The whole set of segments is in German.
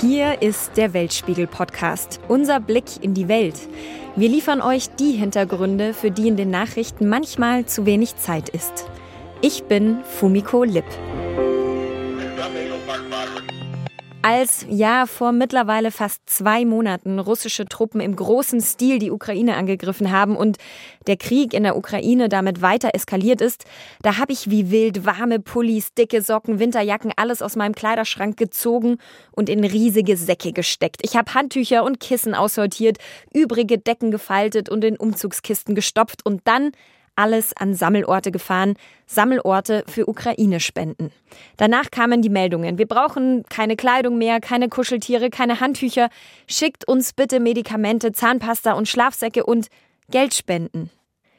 Hier ist der Weltspiegel Podcast, unser Blick in die Welt. Wir liefern euch die Hintergründe, für die in den Nachrichten manchmal zu wenig Zeit ist. Ich bin Fumiko Lipp. Als ja vor mittlerweile fast zwei Monaten russische Truppen im großen Stil die Ukraine angegriffen haben und der Krieg in der Ukraine damit weiter eskaliert ist, da habe ich wie wild warme Pullis, dicke Socken, Winterjacken, alles aus meinem Kleiderschrank gezogen und in riesige Säcke gesteckt. Ich habe Handtücher und Kissen aussortiert, übrige Decken gefaltet und in Umzugskisten gestopft und dann alles an Sammelorte gefahren, Sammelorte für Ukraine-Spenden. Danach kamen die Meldungen, wir brauchen keine Kleidung mehr, keine Kuscheltiere, keine Handtücher, schickt uns bitte Medikamente, Zahnpasta und Schlafsäcke und Geldspenden.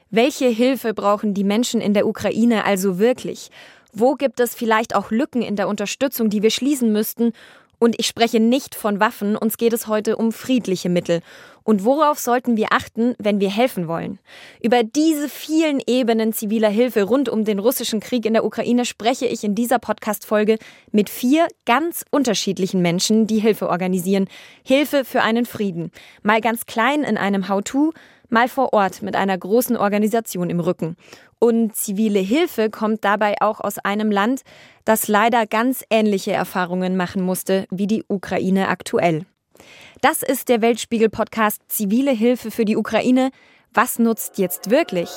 Welche Hilfe brauchen die Menschen in der Ukraine also wirklich? Wo gibt es vielleicht auch Lücken in der Unterstützung, die wir schließen müssten? Und ich spreche nicht von Waffen, uns geht es heute um friedliche Mittel. Und worauf sollten wir achten, wenn wir helfen wollen? Über diese vielen Ebenen ziviler Hilfe rund um den russischen Krieg in der Ukraine spreche ich in dieser Podcast-Folge mit vier ganz unterschiedlichen Menschen, die Hilfe organisieren. Hilfe für einen Frieden. Mal ganz klein in einem How-To, mal vor Ort mit einer großen Organisation im Rücken. Und zivile Hilfe kommt dabei auch aus einem Land, das leider ganz ähnliche Erfahrungen machen musste wie die Ukraine aktuell. Das ist der Weltspiegel-Podcast Zivile Hilfe für die Ukraine. Was nutzt jetzt wirklich?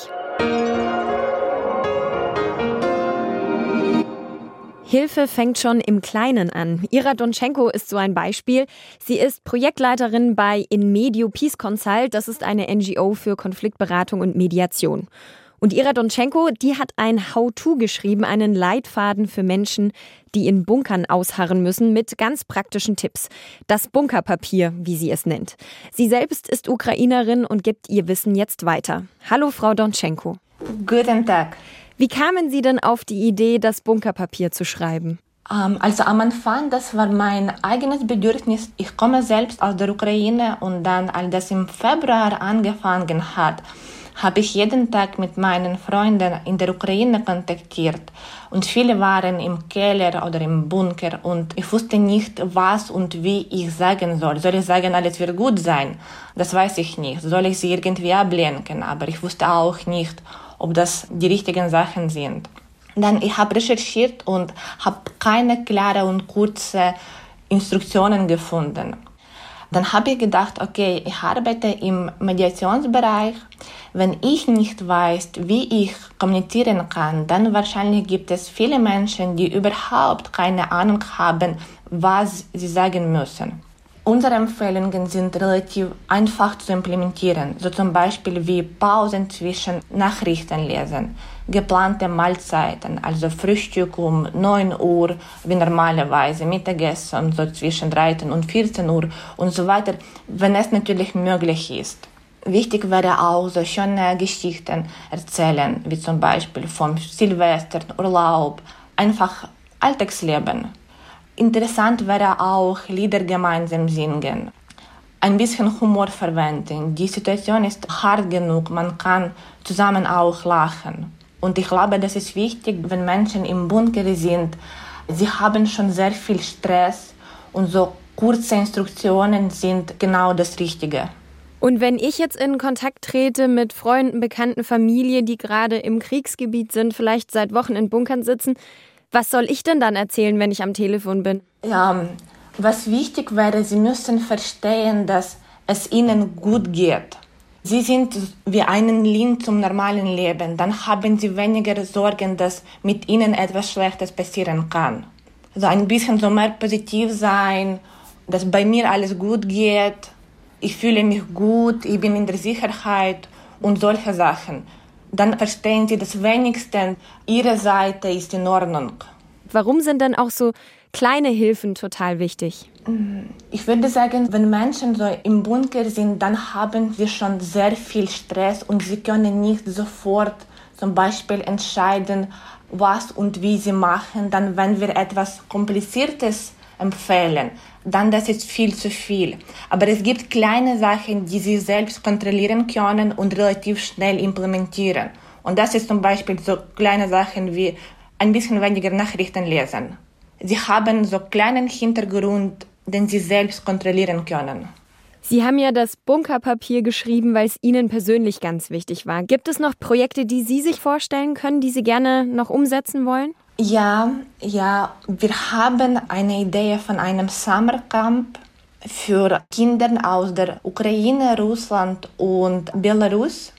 Hilfe fängt schon im Kleinen an. Ira Donschenko ist so ein Beispiel. Sie ist Projektleiterin bei InMedio Peace Consult. Das ist eine NGO für Konfliktberatung und Mediation. Und Ira Donschenko, die hat ein How-To geschrieben, einen Leitfaden für Menschen, die in Bunkern ausharren müssen, mit ganz praktischen Tipps. Das Bunkerpapier, wie sie es nennt. Sie selbst ist Ukrainerin und gibt ihr Wissen jetzt weiter. Hallo, Frau Donschenko. Guten Tag. Wie kamen Sie denn auf die Idee, das Bunkerpapier zu schreiben? Ähm, also am Anfang, das war mein eigenes Bedürfnis. Ich komme selbst aus der Ukraine und dann, als das im Februar angefangen hat, habe ich jeden Tag mit meinen Freunden in der Ukraine kontaktiert und viele waren im Keller oder im Bunker und ich wusste nicht, was und wie ich sagen soll. Soll ich sagen, alles wird gut sein? Das weiß ich nicht. Soll ich sie irgendwie ablenken? Aber ich wusste auch nicht, ob das die richtigen Sachen sind. Dann ich habe recherchiert und habe keine klare und kurze Instruktionen gefunden. Dann habe ich gedacht, okay, ich arbeite im Mediationsbereich. Wenn ich nicht weiß, wie ich kommunizieren kann, dann wahrscheinlich gibt es viele Menschen, die überhaupt keine Ahnung haben, was sie sagen müssen. Unsere Empfehlungen sind relativ einfach zu implementieren, so zum Beispiel wie Pausen zwischen Nachrichten lesen, geplante Mahlzeiten, also Frühstück um 9 Uhr wie normalerweise, Mittagessen so zwischen 13 und 14 Uhr und so weiter, wenn es natürlich möglich ist. Wichtig wäre auch so schöne Geschichten erzählen, wie zum Beispiel vom Silvester, Urlaub, einfach Alltagsleben. Interessant wäre auch Lieder gemeinsam singen. Ein bisschen Humor verwenden. Die Situation ist hart genug, man kann zusammen auch lachen. Und ich glaube, das ist wichtig, wenn Menschen im Bunker sind. Sie haben schon sehr viel Stress und so kurze Instruktionen sind genau das Richtige. Und wenn ich jetzt in Kontakt trete mit Freunden, Bekannten, Familie, die gerade im Kriegsgebiet sind, vielleicht seit Wochen in Bunkern sitzen, was soll ich denn dann erzählen, wenn ich am Telefon bin? Ja, was wichtig wäre, Sie müssen verstehen, dass es Ihnen gut geht. Sie sind wie einen Link zum normalen Leben. Dann haben Sie weniger Sorgen, dass mit Ihnen etwas Schlechtes passieren kann. So ein bisschen so mehr positiv sein, dass bei mir alles gut geht. Ich fühle mich gut, ich bin in der Sicherheit und solche Sachen dann verstehen sie das wenigstens, ihre Seite ist in Ordnung. Warum sind denn auch so kleine Hilfen total wichtig? Ich würde sagen, wenn Menschen so im Bunker sind, dann haben sie schon sehr viel Stress und sie können nicht sofort zum Beispiel entscheiden, was und wie sie machen. Dann, wenn wir etwas Kompliziertes empfehlen, dann das ist viel zu viel. Aber es gibt kleine Sachen, die Sie selbst kontrollieren können und relativ schnell implementieren. Und das ist zum Beispiel so kleine Sachen wie ein bisschen weniger Nachrichten lesen. Sie haben so kleinen Hintergrund den sie selbst kontrollieren können. Sie haben ja das Bunkerpapier geschrieben, weil es Ihnen persönlich ganz wichtig war. Gibt es noch Projekte, die Sie sich vorstellen können, die Sie gerne noch umsetzen wollen? Ja, ja, wir haben eine Idee von einem Summercamp für Kinder aus der Ukraine, Russland und Belarus.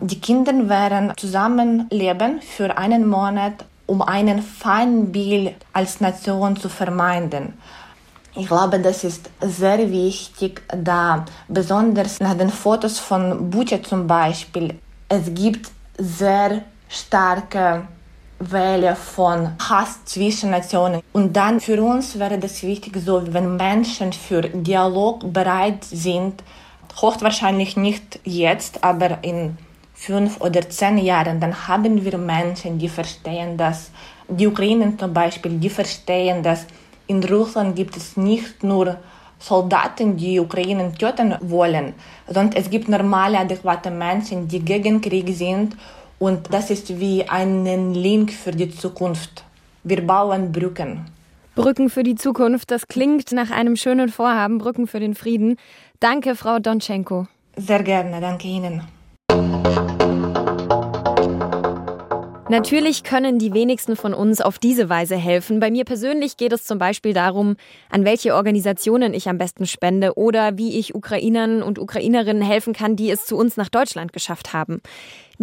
Die Kinder werden zusammenleben für einen Monat, um einen Feindbild als Nation zu vermeiden. Ich glaube, das ist sehr wichtig, da besonders nach den Fotos von Butcher zum Beispiel, es gibt sehr starke Welle von Hass zwischen Nationen. Und dann für uns wäre das wichtig, so wenn Menschen für Dialog bereit sind, hochwahrscheinlich nicht jetzt, aber in fünf oder zehn Jahren, dann haben wir Menschen, die verstehen, dass die Ukrainer zum Beispiel, die verstehen, dass in Russland gibt es nicht nur Soldaten, die Ukraine töten wollen, sondern es gibt normale, adäquate Menschen, die gegen Krieg sind. Und das ist wie ein Link für die Zukunft. Wir bauen Brücken. Brücken für die Zukunft, das klingt nach einem schönen Vorhaben, Brücken für den Frieden. Danke, Frau Donchenko. Sehr gerne, danke Ihnen. Natürlich können die wenigsten von uns auf diese Weise helfen. Bei mir persönlich geht es zum Beispiel darum, an welche Organisationen ich am besten spende oder wie ich Ukrainern und Ukrainerinnen helfen kann, die es zu uns nach Deutschland geschafft haben.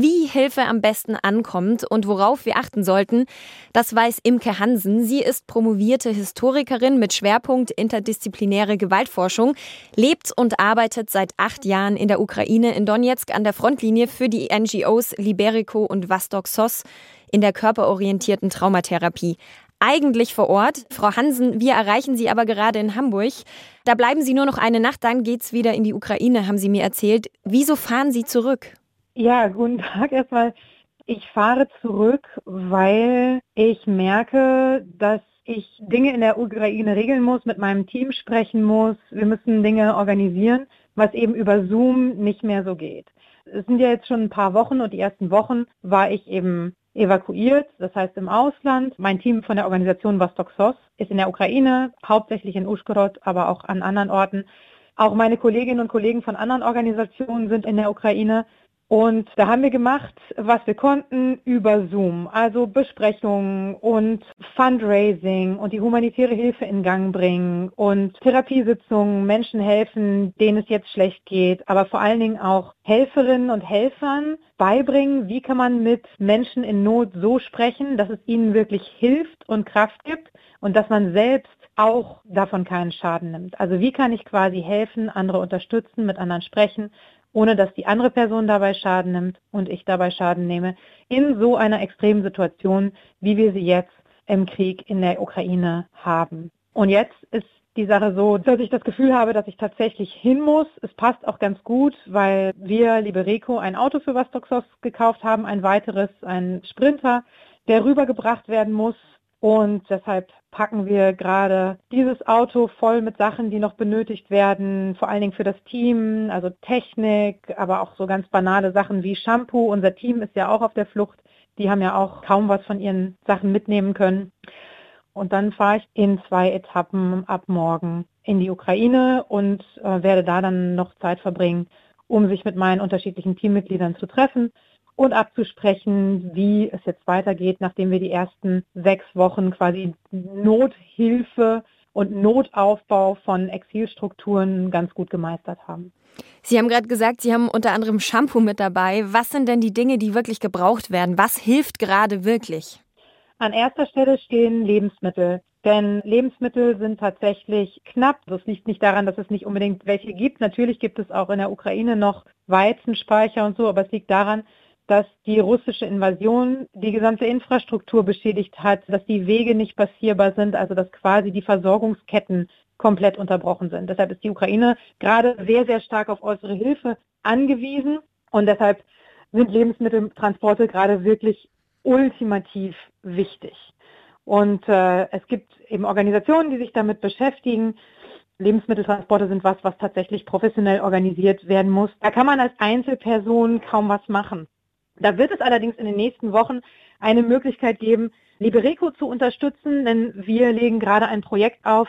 Wie Hilfe am besten ankommt und worauf wir achten sollten, das weiß Imke Hansen. Sie ist promovierte Historikerin mit Schwerpunkt interdisziplinäre Gewaltforschung, lebt und arbeitet seit acht Jahren in der Ukraine in Donetsk an der Frontlinie für die NGOs Liberico und Vostok SOS in der körperorientierten Traumatherapie eigentlich vor Ort. Frau Hansen, wir erreichen Sie aber gerade in Hamburg. Da bleiben Sie nur noch eine Nacht, dann geht's wieder in die Ukraine, haben Sie mir erzählt. Wieso fahren Sie zurück? Ja, guten Tag erstmal. Ich fahre zurück, weil ich merke, dass ich Dinge in der Ukraine regeln muss, mit meinem Team sprechen muss. Wir müssen Dinge organisieren, was eben über Zoom nicht mehr so geht. Es sind ja jetzt schon ein paar Wochen und die ersten Wochen war ich eben evakuiert, das heißt im Ausland. Mein Team von der Organisation Vostok SOS ist in der Ukraine, hauptsächlich in Uschgorod, aber auch an anderen Orten. Auch meine Kolleginnen und Kollegen von anderen Organisationen sind in der Ukraine. Und da haben wir gemacht, was wir konnten über Zoom, also Besprechungen und Fundraising und die humanitäre Hilfe in Gang bringen und Therapiesitzungen, Menschen helfen, denen es jetzt schlecht geht, aber vor allen Dingen auch Helferinnen und Helfern beibringen, wie kann man mit Menschen in Not so sprechen, dass es ihnen wirklich hilft und Kraft gibt und dass man selbst auch davon keinen Schaden nimmt. Also wie kann ich quasi helfen, andere unterstützen, mit anderen sprechen ohne dass die andere Person dabei Schaden nimmt und ich dabei Schaden nehme, in so einer extremen Situation, wie wir sie jetzt im Krieg in der Ukraine haben. Und jetzt ist die Sache so, dass ich das Gefühl habe, dass ich tatsächlich hin muss. Es passt auch ganz gut, weil wir, liebe Rico, ein Auto für Vostoxos gekauft haben, ein weiteres, ein Sprinter, der rübergebracht werden muss und deshalb packen wir gerade dieses Auto voll mit Sachen, die noch benötigt werden, vor allen Dingen für das Team, also Technik, aber auch so ganz banale Sachen wie Shampoo. Unser Team ist ja auch auf der Flucht. Die haben ja auch kaum was von ihren Sachen mitnehmen können. Und dann fahre ich in zwei Etappen ab morgen in die Ukraine und äh, werde da dann noch Zeit verbringen, um sich mit meinen unterschiedlichen Teammitgliedern zu treffen und abzusprechen, wie es jetzt weitergeht, nachdem wir die ersten sechs Wochen quasi Nothilfe und Notaufbau von Exilstrukturen ganz gut gemeistert haben. Sie haben gerade gesagt, Sie haben unter anderem Shampoo mit dabei. Was sind denn die Dinge, die wirklich gebraucht werden? Was hilft gerade wirklich? An erster Stelle stehen Lebensmittel. Denn Lebensmittel sind tatsächlich knapp. Das liegt nicht daran, dass es nicht unbedingt welche gibt. Natürlich gibt es auch in der Ukraine noch Weizenspeicher und so, aber es liegt daran, dass die russische Invasion die gesamte Infrastruktur beschädigt hat, dass die Wege nicht passierbar sind, also dass quasi die Versorgungsketten komplett unterbrochen sind. Deshalb ist die Ukraine gerade sehr, sehr stark auf äußere Hilfe angewiesen und deshalb sind Lebensmitteltransporte gerade wirklich ultimativ wichtig. Und äh, es gibt eben Organisationen, die sich damit beschäftigen. Lebensmitteltransporte sind was, was tatsächlich professionell organisiert werden muss. Da kann man als Einzelperson kaum was machen. Da wird es allerdings in den nächsten Wochen eine Möglichkeit geben, Libereco zu unterstützen, denn wir legen gerade ein Projekt auf,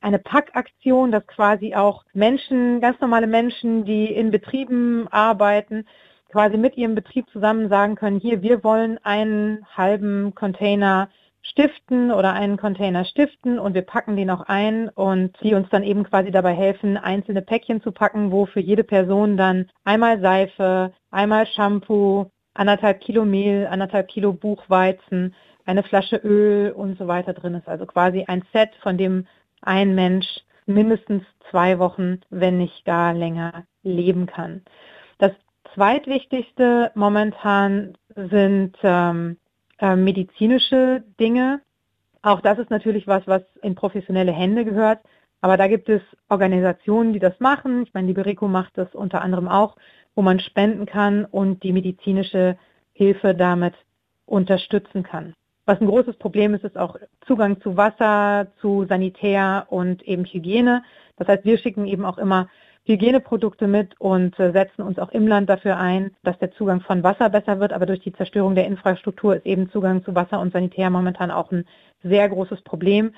eine Packaktion, dass quasi auch Menschen, ganz normale Menschen, die in Betrieben arbeiten, quasi mit ihrem Betrieb zusammen sagen können, hier, wir wollen einen halben Container stiften oder einen Container stiften und wir packen den auch ein und die uns dann eben quasi dabei helfen, einzelne Päckchen zu packen, wo für jede Person dann einmal Seife, einmal Shampoo, anderthalb Kilo Mehl, anderthalb Kilo Buchweizen, eine Flasche Öl und so weiter drin ist. Also quasi ein Set, von dem ein Mensch mindestens zwei Wochen, wenn nicht gar länger, leben kann. Das zweitwichtigste momentan sind ähm, äh, medizinische Dinge. Auch das ist natürlich was, was in professionelle Hände gehört. Aber da gibt es Organisationen, die das machen. Ich meine, die Berico macht das unter anderem auch, wo man spenden kann und die medizinische Hilfe damit unterstützen kann. Was ein großes Problem ist, ist auch Zugang zu Wasser, zu Sanitär und eben Hygiene. Das heißt, wir schicken eben auch immer Hygieneprodukte mit und äh, setzen uns auch im Land dafür ein, dass der Zugang von Wasser besser wird. Aber durch die Zerstörung der Infrastruktur ist eben Zugang zu Wasser und Sanitär momentan auch ein sehr großes Problem.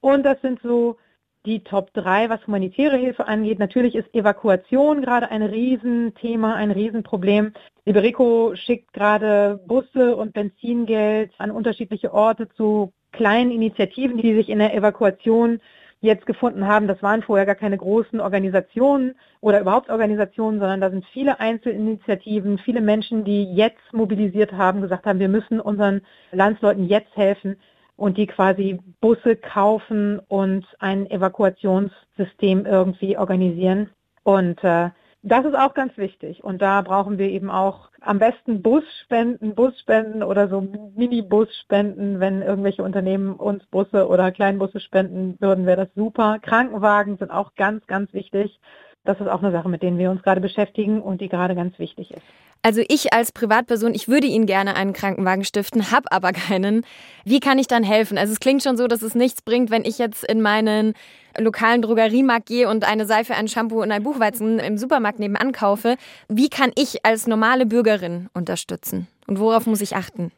Und das sind so die Top 3, was humanitäre Hilfe angeht. Natürlich ist Evakuation gerade ein Riesenthema, ein Riesenproblem. Liberico schickt gerade Busse und Benzingeld an unterschiedliche Orte zu kleinen Initiativen, die sich in der Evakuation jetzt gefunden haben, das waren vorher gar keine großen Organisationen oder überhaupt Organisationen, sondern da sind viele Einzelinitiativen, viele Menschen, die jetzt mobilisiert haben, gesagt haben, wir müssen unseren Landsleuten jetzt helfen und die quasi Busse kaufen und ein Evakuationssystem irgendwie organisieren. Und äh, das ist auch ganz wichtig. Und da brauchen wir eben auch am besten Busspenden, Busspenden oder so Mini-Busspenden. Wenn irgendwelche Unternehmen uns Busse oder Kleinbusse spenden würden, wäre das super. Krankenwagen sind auch ganz, ganz wichtig. Das ist auch eine Sache, mit denen wir uns gerade beschäftigen und die gerade ganz wichtig ist. Also ich als Privatperson, ich würde Ihnen gerne einen Krankenwagen stiften, habe aber keinen. Wie kann ich dann helfen? Also es klingt schon so, dass es nichts bringt, wenn ich jetzt in meinen lokalen Drogeriemarkt gehe und eine Seife, ein Shampoo und ein Buchweizen im Supermarkt nebenan kaufe. Wie kann ich als normale Bürgerin unterstützen? Und worauf muss ich achten?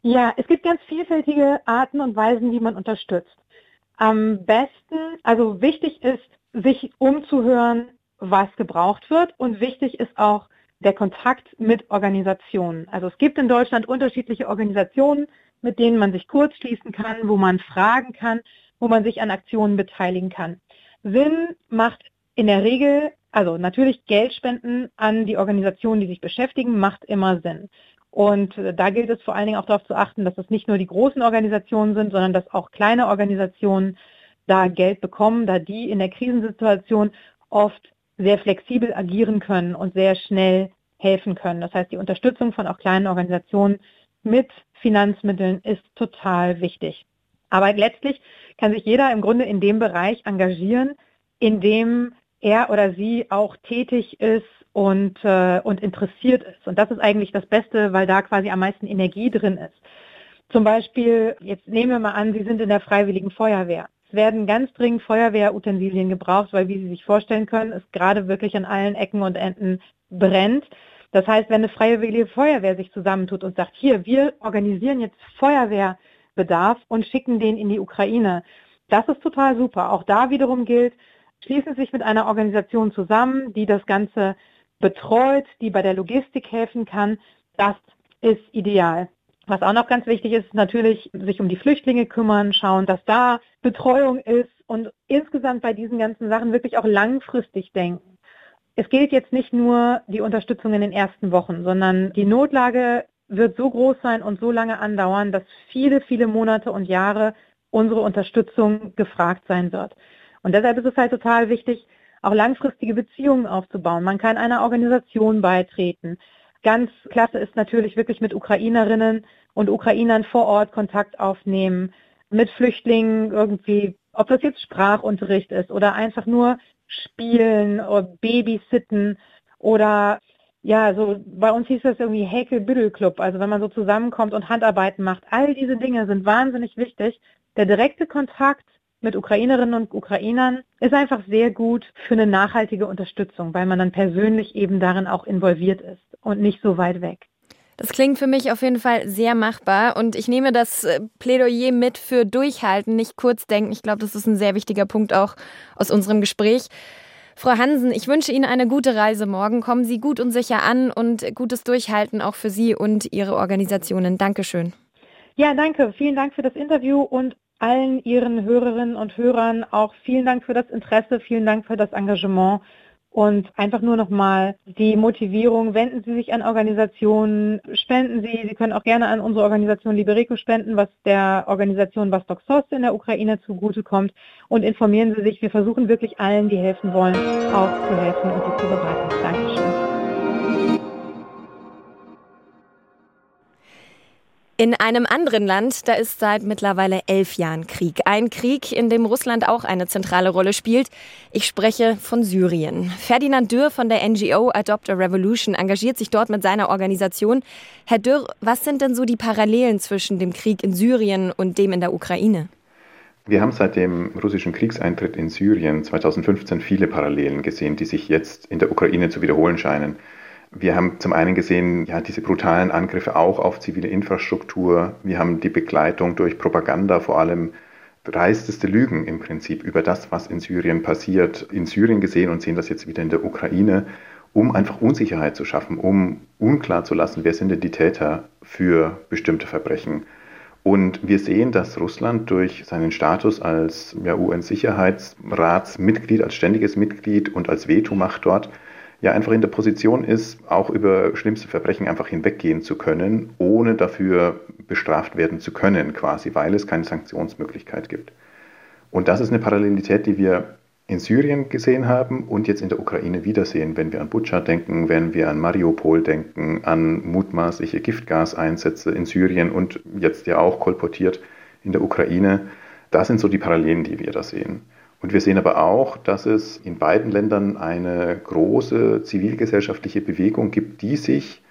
Ja, es gibt ganz vielfältige Arten und Weisen, wie man unterstützt. Am besten, also wichtig ist, sich umzuhören, was gebraucht wird und wichtig ist auch der Kontakt mit Organisationen. Also es gibt in Deutschland unterschiedliche Organisationen, mit denen man sich kurz schließen kann, wo man fragen kann, wo man sich an Aktionen beteiligen kann. Sinn macht in der Regel, also natürlich Geldspenden an die Organisationen, die sich beschäftigen, macht immer Sinn. Und da gilt es vor allen Dingen auch darauf zu achten, dass es nicht nur die großen Organisationen sind, sondern dass auch kleine Organisationen da Geld bekommen, da die in der Krisensituation oft sehr flexibel agieren können und sehr schnell helfen können. Das heißt, die Unterstützung von auch kleinen Organisationen mit Finanzmitteln ist total wichtig. Aber letztlich kann sich jeder im Grunde in dem Bereich engagieren, in dem er oder sie auch tätig ist und, äh, und interessiert ist. Und das ist eigentlich das Beste, weil da quasi am meisten Energie drin ist. Zum Beispiel, jetzt nehmen wir mal an, Sie sind in der Freiwilligen Feuerwehr. Es werden ganz dringend Feuerwehrutensilien gebraucht, weil, wie Sie sich vorstellen können, es gerade wirklich an allen Ecken und Enden brennt. Das heißt, wenn eine freiwillige Feuerwehr sich zusammentut und sagt, hier, wir organisieren jetzt Feuerwehr, Bedarf und schicken den in die Ukraine. Das ist total super. Auch da wiederum gilt, schließen Sie sich mit einer Organisation zusammen, die das Ganze betreut, die bei der Logistik helfen kann. Das ist ideal. Was auch noch ganz wichtig ist, natürlich sich um die Flüchtlinge kümmern, schauen, dass da Betreuung ist und insgesamt bei diesen ganzen Sachen wirklich auch langfristig denken. Es gilt jetzt nicht nur die Unterstützung in den ersten Wochen, sondern die Notlage wird so groß sein und so lange andauern, dass viele, viele Monate und Jahre unsere Unterstützung gefragt sein wird. Und deshalb ist es halt total wichtig, auch langfristige Beziehungen aufzubauen. Man kann einer Organisation beitreten. Ganz klasse ist natürlich wirklich mit Ukrainerinnen und Ukrainern vor Ort Kontakt aufnehmen, mit Flüchtlingen irgendwie, ob das jetzt Sprachunterricht ist oder einfach nur spielen oder babysitten oder ja, so bei uns hieß das irgendwie Häkel-Büdel-Club, also wenn man so zusammenkommt und Handarbeiten macht. All diese Dinge sind wahnsinnig wichtig. Der direkte Kontakt mit Ukrainerinnen und Ukrainern ist einfach sehr gut für eine nachhaltige Unterstützung, weil man dann persönlich eben darin auch involviert ist und nicht so weit weg. Das klingt für mich auf jeden Fall sehr machbar und ich nehme das äh, Plädoyer mit für Durchhalten, nicht kurz denken. Ich glaube, das ist ein sehr wichtiger Punkt auch aus unserem Gespräch. Frau Hansen, ich wünsche Ihnen eine gute Reise morgen. Kommen Sie gut und sicher an und gutes Durchhalten auch für Sie und Ihre Organisationen. Dankeschön. Ja, danke. Vielen Dank für das Interview und allen Ihren Hörerinnen und Hörern auch vielen Dank für das Interesse, vielen Dank für das Engagement. Und einfach nur nochmal die Motivierung, wenden Sie sich an Organisationen, spenden Sie. Sie können auch gerne an unsere Organisation Liberico spenden, was der Organisation Vostok Sost in der Ukraine zugutekommt. Und informieren Sie sich. Wir versuchen wirklich allen, die helfen wollen, auch zu helfen und sie zu beraten. Dankeschön. In einem anderen Land, da ist seit mittlerweile elf Jahren Krieg. Ein Krieg, in dem Russland auch eine zentrale Rolle spielt. Ich spreche von Syrien. Ferdinand Dürr von der NGO Adopt a Revolution engagiert sich dort mit seiner Organisation. Herr Dürr, was sind denn so die Parallelen zwischen dem Krieg in Syrien und dem in der Ukraine? Wir haben seit dem russischen Kriegseintritt in Syrien 2015 viele Parallelen gesehen, die sich jetzt in der Ukraine zu wiederholen scheinen. Wir haben zum einen gesehen, ja, diese brutalen Angriffe auch auf zivile Infrastruktur. Wir haben die Begleitung durch Propaganda, vor allem dreisteste Lügen im Prinzip über das, was in Syrien passiert, in Syrien gesehen und sehen das jetzt wieder in der Ukraine, um einfach Unsicherheit zu schaffen, um unklar zu lassen, wer sind denn die Täter für bestimmte Verbrechen. Und wir sehen, dass Russland durch seinen Status als ja, UN-Sicherheitsratsmitglied, als ständiges Mitglied und als Vetomacht dort ja einfach in der Position ist, auch über schlimmste Verbrechen einfach hinweggehen zu können, ohne dafür bestraft werden zu können, quasi, weil es keine Sanktionsmöglichkeit gibt. Und das ist eine Parallelität, die wir in Syrien gesehen haben und jetzt in der Ukraine wiedersehen, wenn wir an Butscha denken, wenn wir an Mariupol denken, an mutmaßliche Giftgaseinsätze in Syrien und jetzt ja auch kolportiert in der Ukraine. Das sind so die Parallelen, die wir da sehen. Und wir sehen aber auch, dass es in beiden Ländern eine große zivilgesellschaftliche Bewegung gibt, die sich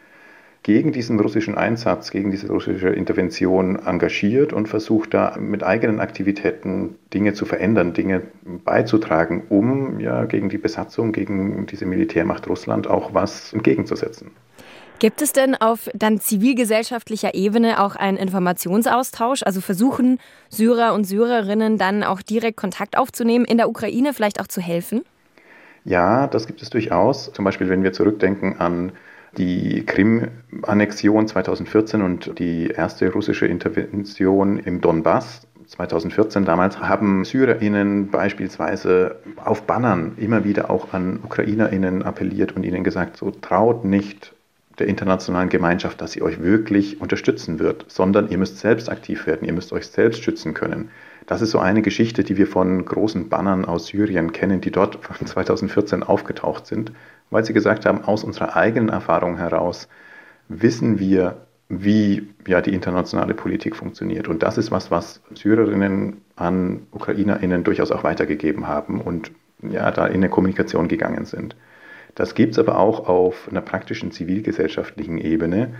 gegen diesen russischen Einsatz, gegen diese russische Intervention engagiert und versucht da mit eigenen Aktivitäten Dinge zu verändern, Dinge beizutragen, um ja gegen die Besatzung, gegen diese Militärmacht Russland auch was entgegenzusetzen. Gibt es denn auf dann zivilgesellschaftlicher Ebene auch einen Informationsaustausch? Also versuchen Syrer und Syrerinnen dann auch direkt Kontakt aufzunehmen, in der Ukraine vielleicht auch zu helfen? Ja, das gibt es durchaus. Zum Beispiel, wenn wir zurückdenken an die Krim-Annexion 2014 und die erste russische Intervention im Donbass 2014 damals haben SyrerInnen beispielsweise auf Bannern immer wieder auch an UkrainerInnen appelliert und ihnen gesagt, so traut nicht der internationalen Gemeinschaft, dass sie euch wirklich unterstützen wird, sondern ihr müsst selbst aktiv werden, ihr müsst euch selbst schützen können. Das ist so eine Geschichte, die wir von großen Bannern aus Syrien kennen, die dort 2014 aufgetaucht sind, weil sie gesagt haben, aus unserer eigenen Erfahrung heraus wissen wir, wie ja, die internationale Politik funktioniert. Und das ist was, was Syrerinnen an Ukrainerinnen durchaus auch weitergegeben haben und ja, da in eine Kommunikation gegangen sind. Das gibt es aber auch auf einer praktischen zivilgesellschaftlichen Ebene,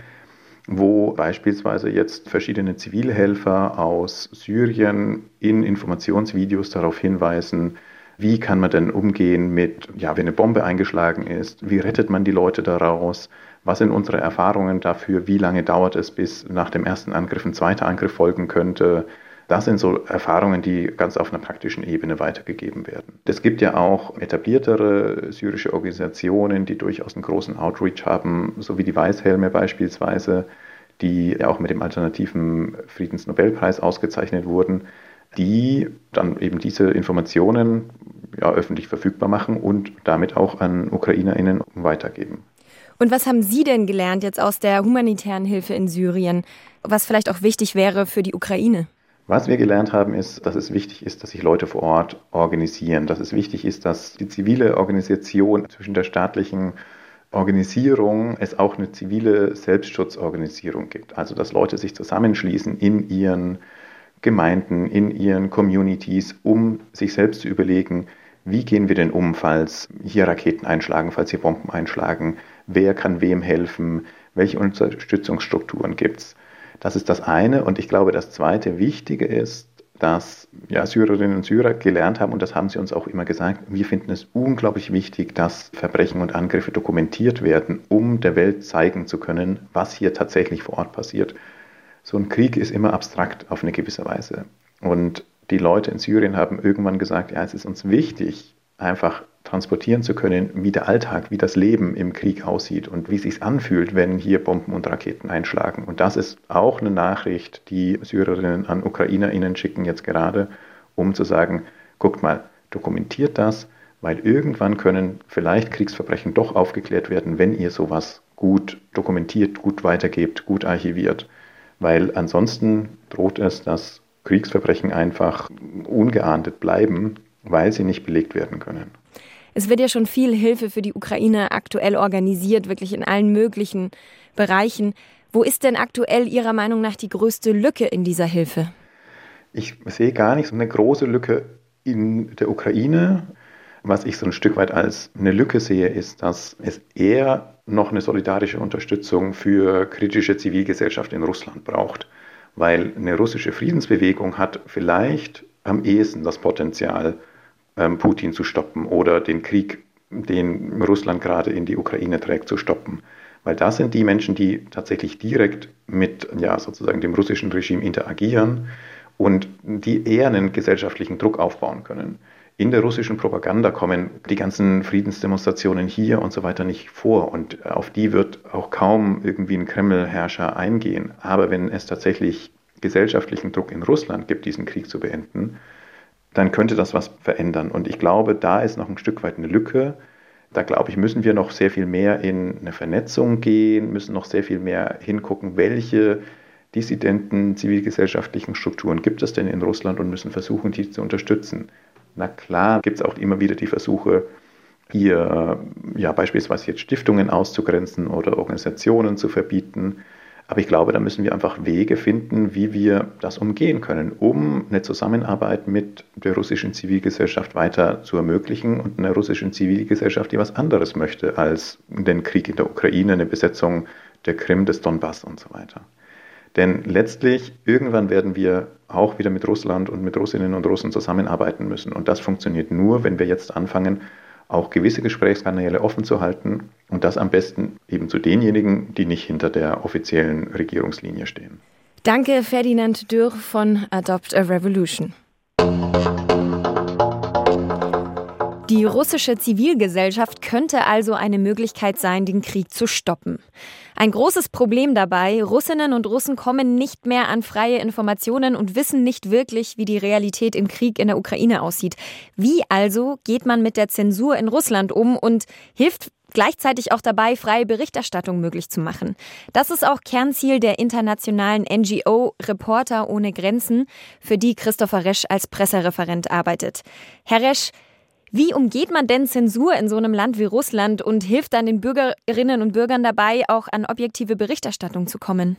wo beispielsweise jetzt verschiedene Zivilhelfer aus Syrien in Informationsvideos darauf hinweisen, wie kann man denn umgehen mit, ja, wenn eine Bombe eingeschlagen ist, wie rettet man die Leute daraus, was sind unsere Erfahrungen dafür, wie lange dauert es, bis nach dem ersten Angriff ein zweiter Angriff folgen könnte, das sind so Erfahrungen, die ganz auf einer praktischen Ebene weitergegeben werden. Es gibt ja auch etabliertere syrische Organisationen, die durchaus einen großen Outreach haben, so wie die Weißhelme beispielsweise, die ja auch mit dem alternativen Friedensnobelpreis ausgezeichnet wurden, die dann eben diese Informationen ja, öffentlich verfügbar machen und damit auch an UkrainerInnen weitergeben. Und was haben Sie denn gelernt jetzt aus der humanitären Hilfe in Syrien, was vielleicht auch wichtig wäre für die Ukraine? Was wir gelernt haben, ist, dass es wichtig ist, dass sich Leute vor Ort organisieren, dass es wichtig ist, dass die zivile Organisation zwischen der staatlichen Organisierung es auch eine zivile Selbstschutzorganisierung gibt. Also dass Leute sich zusammenschließen in ihren Gemeinden, in ihren Communities, um sich selbst zu überlegen, wie gehen wir denn um, falls hier Raketen einschlagen, falls hier Bomben einschlagen, wer kann wem helfen, welche Unterstützungsstrukturen gibt es. Das ist das eine. Und ich glaube, das zweite Wichtige ist, dass ja, Syrerinnen und Syrer gelernt haben, und das haben sie uns auch immer gesagt, wir finden es unglaublich wichtig, dass Verbrechen und Angriffe dokumentiert werden, um der Welt zeigen zu können, was hier tatsächlich vor Ort passiert. So ein Krieg ist immer abstrakt auf eine gewisse Weise. Und die Leute in Syrien haben irgendwann gesagt, ja, es ist uns wichtig, einfach transportieren zu können, wie der Alltag, wie das Leben im Krieg aussieht und wie es sich anfühlt, wenn hier Bomben und Raketen einschlagen. Und das ist auch eine Nachricht, die Syrerinnen an UkrainerInnen schicken jetzt gerade, um zu sagen, guckt mal, dokumentiert das, weil irgendwann können vielleicht Kriegsverbrechen doch aufgeklärt werden, wenn ihr sowas gut dokumentiert, gut weitergebt, gut archiviert. Weil ansonsten droht es, dass Kriegsverbrechen einfach ungeahndet bleiben, weil sie nicht belegt werden können. Es wird ja schon viel Hilfe für die Ukraine aktuell organisiert, wirklich in allen möglichen Bereichen. Wo ist denn aktuell Ihrer Meinung nach die größte Lücke in dieser Hilfe? Ich sehe gar nicht so eine große Lücke in der Ukraine. Was ich so ein Stück weit als eine Lücke sehe, ist, dass es eher noch eine solidarische Unterstützung für kritische Zivilgesellschaft in Russland braucht. Weil eine russische Friedensbewegung hat vielleicht am ehesten das Potenzial, Putin zu stoppen oder den Krieg, den Russland gerade in die Ukraine trägt, zu stoppen. Weil das sind die Menschen, die tatsächlich direkt mit ja, sozusagen dem russischen Regime interagieren und die eher einen gesellschaftlichen Druck aufbauen können. In der russischen Propaganda kommen die ganzen Friedensdemonstrationen hier und so weiter nicht vor und auf die wird auch kaum irgendwie ein Kreml-Herrscher eingehen. Aber wenn es tatsächlich gesellschaftlichen Druck in Russland gibt, diesen Krieg zu beenden, dann könnte das was verändern. Und ich glaube, da ist noch ein Stück weit eine Lücke. Da glaube ich, müssen wir noch sehr viel mehr in eine Vernetzung gehen, müssen noch sehr viel mehr hingucken, welche dissidenten zivilgesellschaftlichen Strukturen gibt es denn in Russland und müssen versuchen, die zu unterstützen. Na klar, gibt es auch immer wieder die Versuche, hier ja beispielsweise jetzt Stiftungen auszugrenzen oder Organisationen zu verbieten. Aber ich glaube, da müssen wir einfach Wege finden, wie wir das umgehen können, um eine Zusammenarbeit mit der russischen Zivilgesellschaft weiter zu ermöglichen und einer russischen Zivilgesellschaft, die was anderes möchte als den Krieg in der Ukraine, eine Besetzung der Krim, des Donbass und so weiter. Denn letztlich, irgendwann werden wir auch wieder mit Russland und mit Russinnen und Russen zusammenarbeiten müssen. Und das funktioniert nur, wenn wir jetzt anfangen, auch gewisse Gesprächskanäle offen zu halten und das am besten eben zu denjenigen, die nicht hinter der offiziellen Regierungslinie stehen. Danke, Ferdinand Dürr von Adopt a Revolution. Die russische Zivilgesellschaft könnte also eine Möglichkeit sein, den Krieg zu stoppen. Ein großes Problem dabei, Russinnen und Russen kommen nicht mehr an freie Informationen und wissen nicht wirklich, wie die Realität im Krieg in der Ukraine aussieht. Wie also geht man mit der Zensur in Russland um und hilft gleichzeitig auch dabei, freie Berichterstattung möglich zu machen. Das ist auch Kernziel der internationalen NGO Reporter ohne Grenzen, für die Christopher Resch als Pressereferent arbeitet. Herr Resch, wie umgeht man denn Zensur in so einem Land wie Russland und hilft dann den Bürgerinnen und Bürgern dabei, auch an objektive Berichterstattung zu kommen?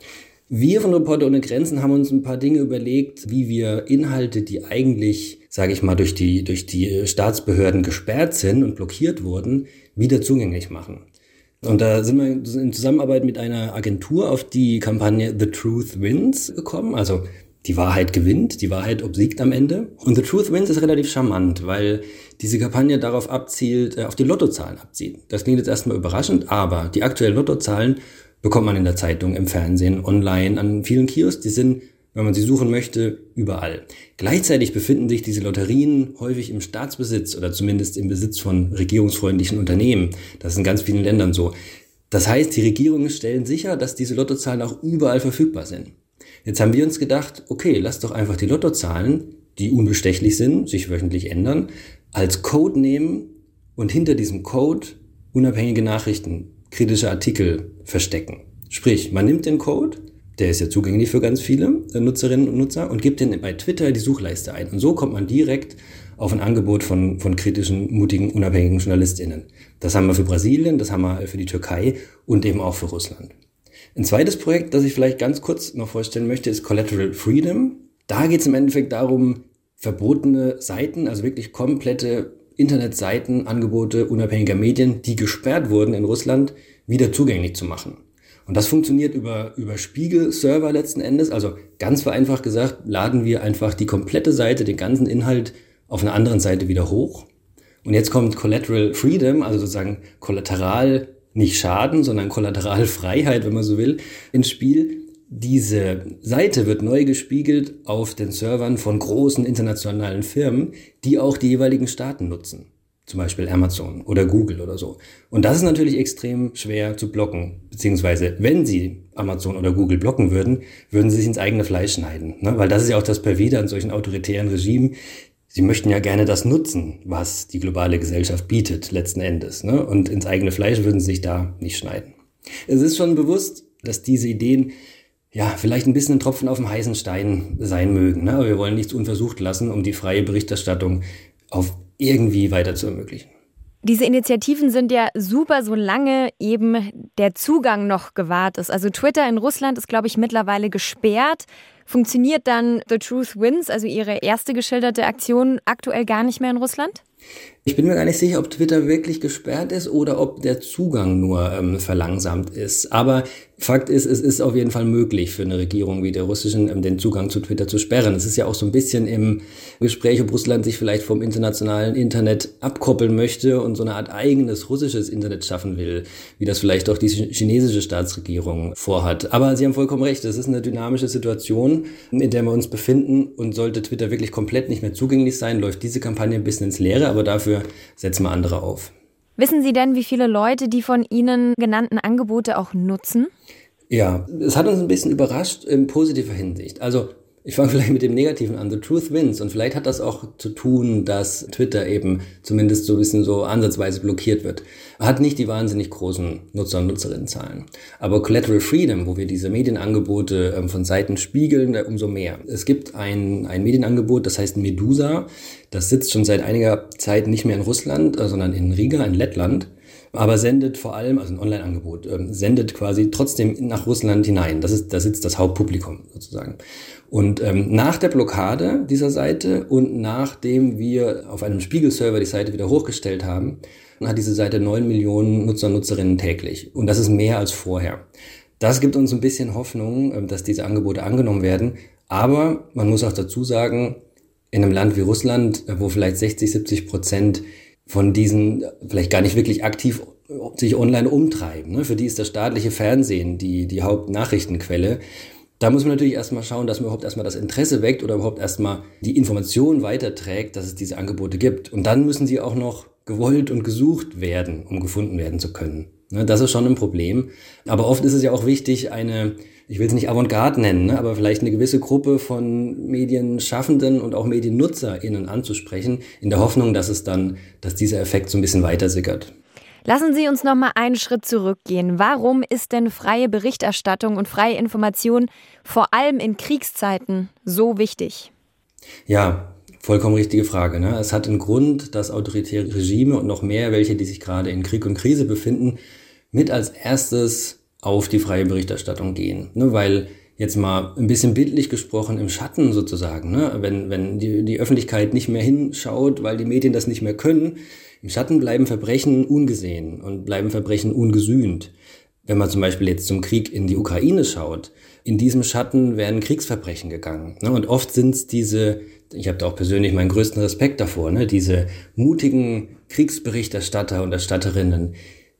Wir von Reporter ohne Grenzen haben uns ein paar Dinge überlegt, wie wir Inhalte, die eigentlich, sage ich mal, durch die, durch die Staatsbehörden gesperrt sind und blockiert wurden, wieder zugänglich machen. Und da sind wir in Zusammenarbeit mit einer Agentur auf die Kampagne The Truth Wins gekommen. Also die Wahrheit gewinnt, die Wahrheit obsiegt am Ende. Und The Truth Wins ist relativ charmant, weil diese Kampagne darauf abzielt, äh, auf die Lottozahlen abzielt. Das klingt jetzt erstmal überraschend, aber die aktuellen Lottozahlen bekommt man in der Zeitung, im Fernsehen, online, an vielen Kiosks. Die sind, wenn man sie suchen möchte, überall. Gleichzeitig befinden sich diese Lotterien häufig im Staatsbesitz oder zumindest im Besitz von regierungsfreundlichen Unternehmen. Das ist in ganz vielen Ländern so. Das heißt, die Regierungen stellen sicher, dass diese Lottozahlen auch überall verfügbar sind. Jetzt haben wir uns gedacht, okay, lass doch einfach die Lottozahlen, die unbestechlich sind, sich wöchentlich ändern, als Code nehmen und hinter diesem Code unabhängige Nachrichten, kritische Artikel verstecken. Sprich, man nimmt den Code, der ist ja zugänglich für ganz viele Nutzerinnen und Nutzer und gibt den bei Twitter die Suchleiste ein. Und so kommt man direkt auf ein Angebot von, von kritischen, mutigen, unabhängigen JournalistInnen. Das haben wir für Brasilien, das haben wir für die Türkei und eben auch für Russland. Ein zweites Projekt, das ich vielleicht ganz kurz noch vorstellen möchte, ist Collateral Freedom. Da geht es im Endeffekt darum, verbotene Seiten, also wirklich komplette Internetseiten, Angebote unabhängiger Medien, die gesperrt wurden in Russland, wieder zugänglich zu machen. Und das funktioniert über, über Spiegel-Server letzten Endes. Also ganz vereinfacht gesagt, laden wir einfach die komplette Seite, den ganzen Inhalt auf einer anderen Seite wieder hoch. Und jetzt kommt Collateral Freedom, also sozusagen Kollateral nicht Schaden, sondern Kollateralfreiheit, wenn man so will, ins Spiel. Diese Seite wird neu gespiegelt auf den Servern von großen internationalen Firmen, die auch die jeweiligen Staaten nutzen. Zum Beispiel Amazon oder Google oder so. Und das ist natürlich extrem schwer zu blocken. Beziehungsweise, wenn sie Amazon oder Google blocken würden, würden sie sich ins eigene Fleisch schneiden. Ne? Weil das ist ja auch das Perfider an solchen autoritären Regimen. Sie möchten ja gerne das nutzen, was die globale Gesellschaft bietet, letzten Endes. Ne? Und ins eigene Fleisch würden sie sich da nicht schneiden. Es ist schon bewusst, dass diese Ideen ja, vielleicht ein bisschen ein Tropfen auf dem heißen Stein sein mögen. Ne? Aber wir wollen nichts unversucht lassen, um die freie Berichterstattung auf irgendwie weiter zu ermöglichen. Diese Initiativen sind ja super, solange eben der Zugang noch gewahrt ist. Also Twitter in Russland ist, glaube ich, mittlerweile gesperrt. Funktioniert dann The Truth Wins, also Ihre erste geschilderte Aktion, aktuell gar nicht mehr in Russland? Ich bin mir gar nicht sicher, ob Twitter wirklich gesperrt ist oder ob der Zugang nur ähm, verlangsamt ist. Aber Fakt ist, es ist auf jeden Fall möglich für eine Regierung wie der russischen, ähm, den Zugang zu Twitter zu sperren. Es ist ja auch so ein bisschen im Gespräch, ob Russland sich vielleicht vom internationalen Internet abkoppeln möchte und so eine Art eigenes russisches Internet schaffen will, wie das vielleicht auch die chinesische Staatsregierung vorhat. Aber Sie haben vollkommen recht, es ist eine dynamische Situation, in der wir uns befinden und sollte Twitter wirklich komplett nicht mehr zugänglich sein, läuft diese Kampagne ein bisschen ins Leere, aber dafür setzen wir andere auf. Wissen Sie denn, wie viele Leute die von Ihnen genannten Angebote auch nutzen? Ja, es hat uns ein bisschen überrascht in positiver Hinsicht. Also ich fange vielleicht mit dem Negativen an. The Truth wins. Und vielleicht hat das auch zu tun, dass Twitter eben zumindest so ein bisschen so ansatzweise blockiert wird. Hat nicht die wahnsinnig großen Nutzer- und Nutzerinnenzahlen. Aber Collateral Freedom, wo wir diese Medienangebote ähm, von Seiten spiegeln, umso mehr. Es gibt ein, ein Medienangebot, das heißt Medusa. Das sitzt schon seit einiger Zeit nicht mehr in Russland, äh, sondern in Riga, in Lettland aber sendet vor allem, also ein Online-Angebot, ähm, sendet quasi trotzdem nach Russland hinein. Das ist, da sitzt das Hauptpublikum sozusagen. Und ähm, nach der Blockade dieser Seite und nachdem wir auf einem Spiegelserver die Seite wieder hochgestellt haben, hat diese Seite neun Millionen Nutzer und Nutzerinnen täglich. Und das ist mehr als vorher. Das gibt uns ein bisschen Hoffnung, ähm, dass diese Angebote angenommen werden. Aber man muss auch dazu sagen, in einem Land wie Russland, äh, wo vielleicht 60, 70 Prozent von diesen vielleicht gar nicht wirklich aktiv sich online umtreiben. Ne? Für die ist das staatliche Fernsehen die, die Hauptnachrichtenquelle. Da muss man natürlich erstmal schauen, dass man überhaupt erstmal das Interesse weckt oder überhaupt erstmal die Information weiterträgt, dass es diese Angebote gibt. Und dann müssen sie auch noch gewollt und gesucht werden, um gefunden werden zu können. Ne? Das ist schon ein Problem. Aber oft ist es ja auch wichtig, eine ich will es nicht Avantgarde nennen, ne, aber vielleicht eine gewisse Gruppe von Medienschaffenden und auch MediennutzerInnen anzusprechen, in der Hoffnung, dass es dann, dass dieser Effekt so ein bisschen weiter sickert. Lassen Sie uns noch mal einen Schritt zurückgehen. Warum ist denn freie Berichterstattung und freie Information vor allem in Kriegszeiten so wichtig? Ja, vollkommen richtige Frage. Ne? Es hat einen Grund, dass autoritäre Regime und noch mehr welche, die sich gerade in Krieg und Krise befinden, mit als erstes auf die freie Berichterstattung gehen. Ne? Weil jetzt mal ein bisschen bildlich gesprochen im Schatten sozusagen, ne? wenn, wenn die, die Öffentlichkeit nicht mehr hinschaut, weil die Medien das nicht mehr können, im Schatten bleiben Verbrechen ungesehen und bleiben Verbrechen ungesühnt. Wenn man zum Beispiel jetzt zum Krieg in die Ukraine schaut, in diesem Schatten werden Kriegsverbrechen gegangen. Ne? Und oft sind es diese, ich habe da auch persönlich meinen größten Respekt davor, ne? diese mutigen Kriegsberichterstatter und Erstatterinnen,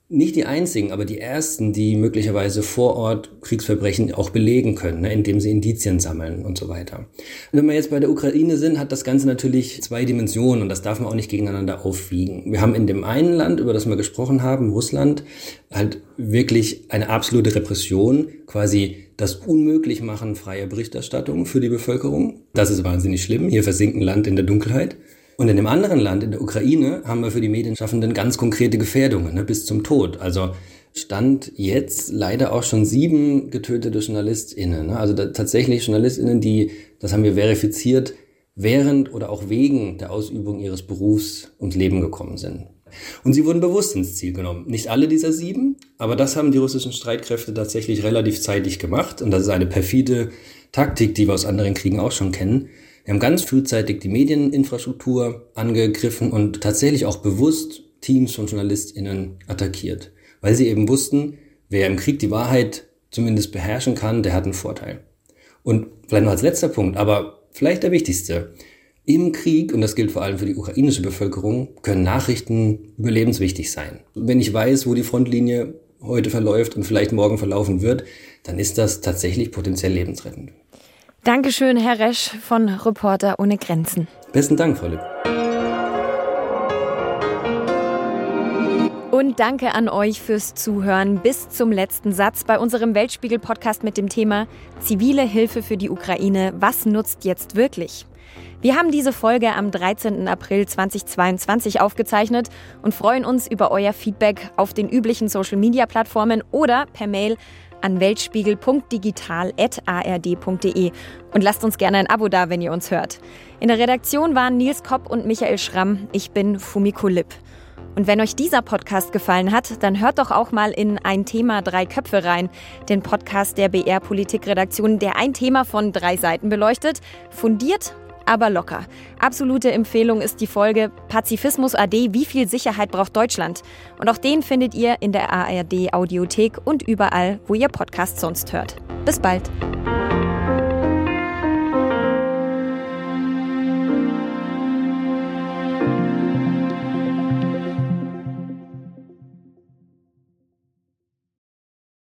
nicht die einzigen, aber die ersten, die möglicherweise vor Ort Kriegsverbrechen auch belegen können, ne, indem sie Indizien sammeln und so weiter. wenn wir jetzt bei der Ukraine sind, hat das Ganze natürlich zwei Dimensionen und das darf man auch nicht gegeneinander aufwiegen. Wir haben in dem einen Land, über das wir gesprochen haben, Russland, halt wirklich eine absolute Repression, quasi das Unmöglichmachen freier Berichterstattung für die Bevölkerung. Das ist wahnsinnig schlimm. Hier versinkt ein Land in der Dunkelheit. Und in dem anderen Land, in der Ukraine, haben wir für die Medienschaffenden ganz konkrete Gefährdungen, ne, bis zum Tod. Also stand jetzt leider auch schon sieben getötete JournalistInnen. Ne? Also da, tatsächlich JournalistInnen, die, das haben wir verifiziert, während oder auch wegen der Ausübung ihres Berufs ums Leben gekommen sind. Und sie wurden bewusst ins Ziel genommen. Nicht alle dieser sieben, aber das haben die russischen Streitkräfte tatsächlich relativ zeitig gemacht. Und das ist eine perfide Taktik, die wir aus anderen Kriegen auch schon kennen. Wir haben ganz frühzeitig die Medieninfrastruktur angegriffen und tatsächlich auch bewusst Teams von JournalistInnen attackiert, weil sie eben wussten, wer im Krieg die Wahrheit zumindest beherrschen kann, der hat einen Vorteil. Und vielleicht noch als letzter Punkt, aber vielleicht der wichtigste. Im Krieg, und das gilt vor allem für die ukrainische Bevölkerung, können Nachrichten überlebenswichtig sein. Wenn ich weiß, wo die Frontlinie heute verläuft und vielleicht morgen verlaufen wird, dann ist das tatsächlich potenziell lebensrettend. Dankeschön, Herr Resch von Reporter ohne Grenzen. Besten Dank, Frau Lipp. Und danke an euch fürs Zuhören bis zum letzten Satz bei unserem Weltspiegel-Podcast mit dem Thema Zivile Hilfe für die Ukraine. Was nutzt jetzt wirklich? Wir haben diese Folge am 13. April 2022 aufgezeichnet und freuen uns über euer Feedback auf den üblichen Social-Media-Plattformen oder per Mail an weltspiegel.digital.ard.de und lasst uns gerne ein Abo da, wenn ihr uns hört. In der Redaktion waren Nils Kopp und Michael Schramm. Ich bin Fumiko Lipp. Und wenn euch dieser Podcast gefallen hat, dann hört doch auch mal in Ein Thema drei Köpfe rein, den Podcast der BR Politikredaktion, der ein Thema von drei Seiten beleuchtet, fundiert aber locker. Absolute Empfehlung ist die Folge Pazifismus AD, wie viel Sicherheit braucht Deutschland? Und auch den findet ihr in der ARD Audiothek und überall, wo ihr Podcasts sonst hört. Bis bald.